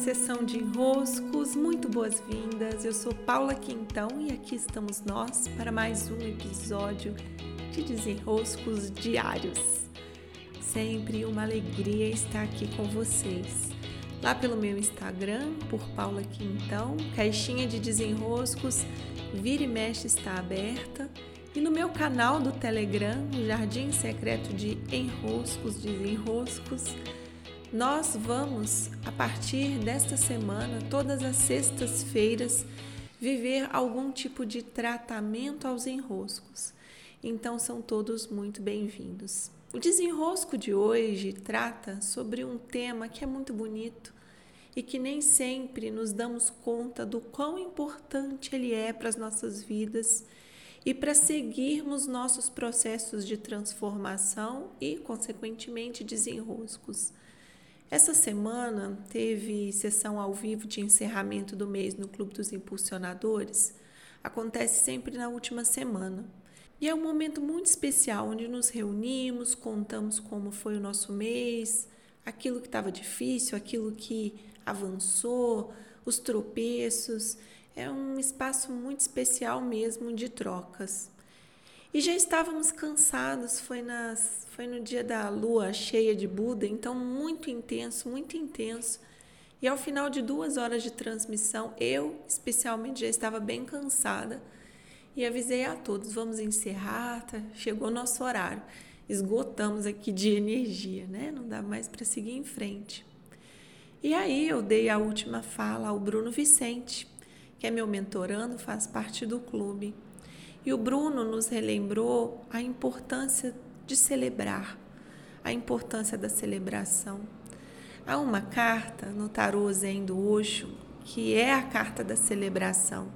sessão de enroscos, muito boas-vindas. Eu sou Paula Quintão e aqui estamos nós para mais um episódio de Desenroscos Diários. Sempre uma alegria estar aqui com vocês. Lá pelo meu Instagram, por Paula Quintão, caixinha de desenroscos, vira e mexe está aberta. E no meu canal do Telegram, Jardim Secreto de Enroscos, Desenroscos, nós vamos, a partir desta semana, todas as sextas-feiras, viver algum tipo de tratamento aos enroscos. Então são todos muito bem-vindos. O desenrosco de hoje trata sobre um tema que é muito bonito e que nem sempre nos damos conta do quão importante ele é para as nossas vidas e para seguirmos nossos processos de transformação e, consequentemente, desenroscos. Essa semana teve sessão ao vivo de encerramento do mês no Clube dos Impulsionadores. Acontece sempre na última semana. E é um momento muito especial onde nos reunimos, contamos como foi o nosso mês, aquilo que estava difícil, aquilo que avançou, os tropeços. É um espaço muito especial mesmo de trocas. E já estávamos cansados, foi, nas, foi no dia da lua cheia de Buda, então muito intenso, muito intenso. E ao final de duas horas de transmissão, eu especialmente já estava bem cansada e avisei a todos: vamos encerrar, tá? chegou o nosso horário. Esgotamos aqui de energia, né? Não dá mais para seguir em frente. E aí eu dei a última fala ao Bruno Vicente, que é meu mentorando, faz parte do clube. E o Bruno nos relembrou a importância de celebrar, a importância da celebração. Há uma carta no tarô Zen do Osho que é a carta da celebração.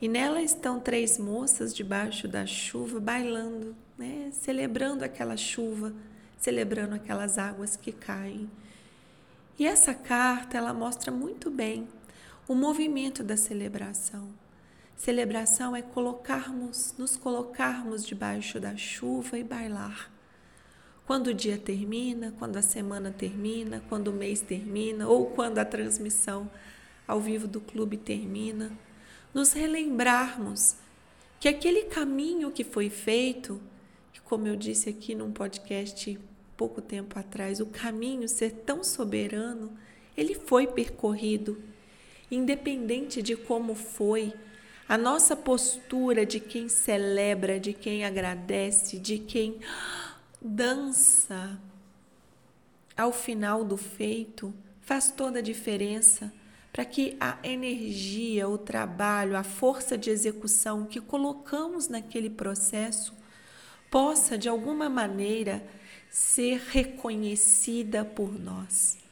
E nela estão três moças debaixo da chuva bailando, né? celebrando aquela chuva, celebrando aquelas águas que caem. E essa carta ela mostra muito bem o movimento da celebração Celebração é colocarmos, nos colocarmos debaixo da chuva e bailar. Quando o dia termina, quando a semana termina, quando o mês termina ou quando a transmissão ao vivo do clube termina, nos relembrarmos que aquele caminho que foi feito, que como eu disse aqui num podcast pouco tempo atrás, o caminho ser tão soberano, ele foi percorrido, independente de como foi, a nossa postura de quem celebra, de quem agradece, de quem dança ao final do feito faz toda a diferença para que a energia, o trabalho, a força de execução que colocamos naquele processo possa de alguma maneira ser reconhecida por nós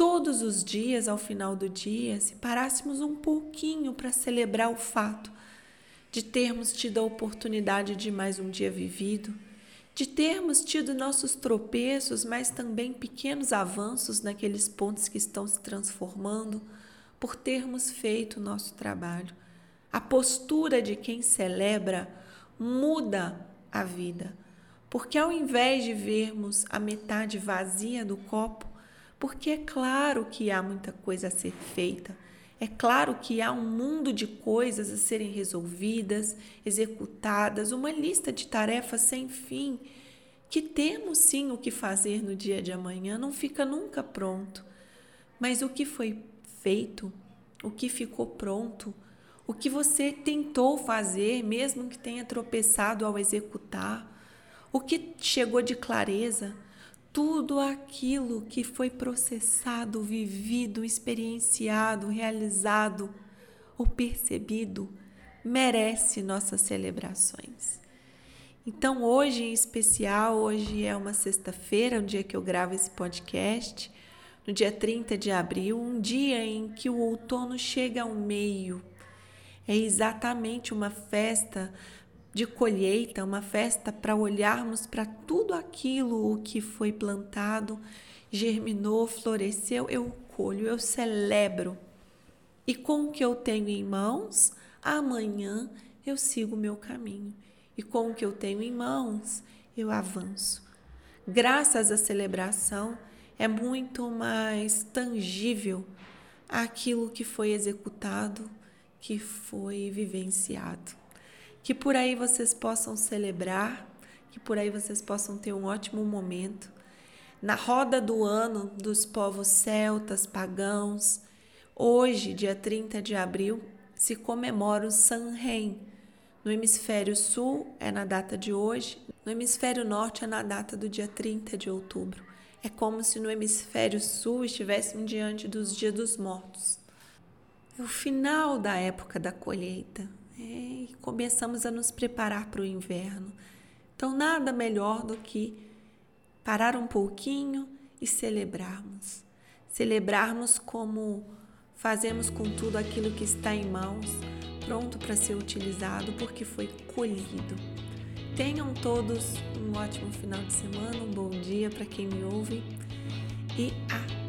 todos os dias, ao final do dia, se parássemos um pouquinho para celebrar o fato de termos tido a oportunidade de mais um dia vivido, de termos tido nossos tropeços, mas também pequenos avanços naqueles pontos que estão se transformando, por termos feito o nosso trabalho. A postura de quem celebra muda a vida, porque ao invés de vermos a metade vazia do copo, porque é claro que há muita coisa a ser feita. É claro que há um mundo de coisas a serem resolvidas, executadas, uma lista de tarefas sem fim, que temos sim o que fazer no dia de amanhã, não fica nunca pronto. Mas o que foi feito, o que ficou pronto, o que você tentou fazer, mesmo que tenha tropeçado ao executar, o que chegou de clareza, tudo aquilo que foi processado, vivido, experienciado, realizado ou percebido merece nossas celebrações. Então, hoje em especial, hoje é uma sexta-feira, um dia que eu gravo esse podcast, no dia 30 de abril, um dia em que o outono chega ao meio. É exatamente uma festa de colheita, uma festa para olharmos para tudo aquilo que foi plantado, germinou, floresceu, eu colho, eu celebro. E com o que eu tenho em mãos, amanhã eu sigo o meu caminho. E com o que eu tenho em mãos, eu avanço. Graças à celebração, é muito mais tangível aquilo que foi executado, que foi vivenciado. Que por aí vocês possam celebrar, que por aí vocês possam ter um ótimo momento. Na roda do ano dos povos celtas, pagãos, hoje, dia 30 de abril, se comemora o Samhain. No hemisfério sul é na data de hoje, no hemisfério norte é na data do dia 30 de outubro. É como se no hemisfério sul estivéssemos diante dos dias dos mortos. É o final da época da colheita é, e começamos a nos preparar para o inverno. Então, nada melhor do que parar um pouquinho e celebrarmos. Celebrarmos como fazemos com tudo aquilo que está em mãos, pronto para ser utilizado porque foi colhido. Tenham todos um ótimo final de semana, um bom dia para quem me ouve e até!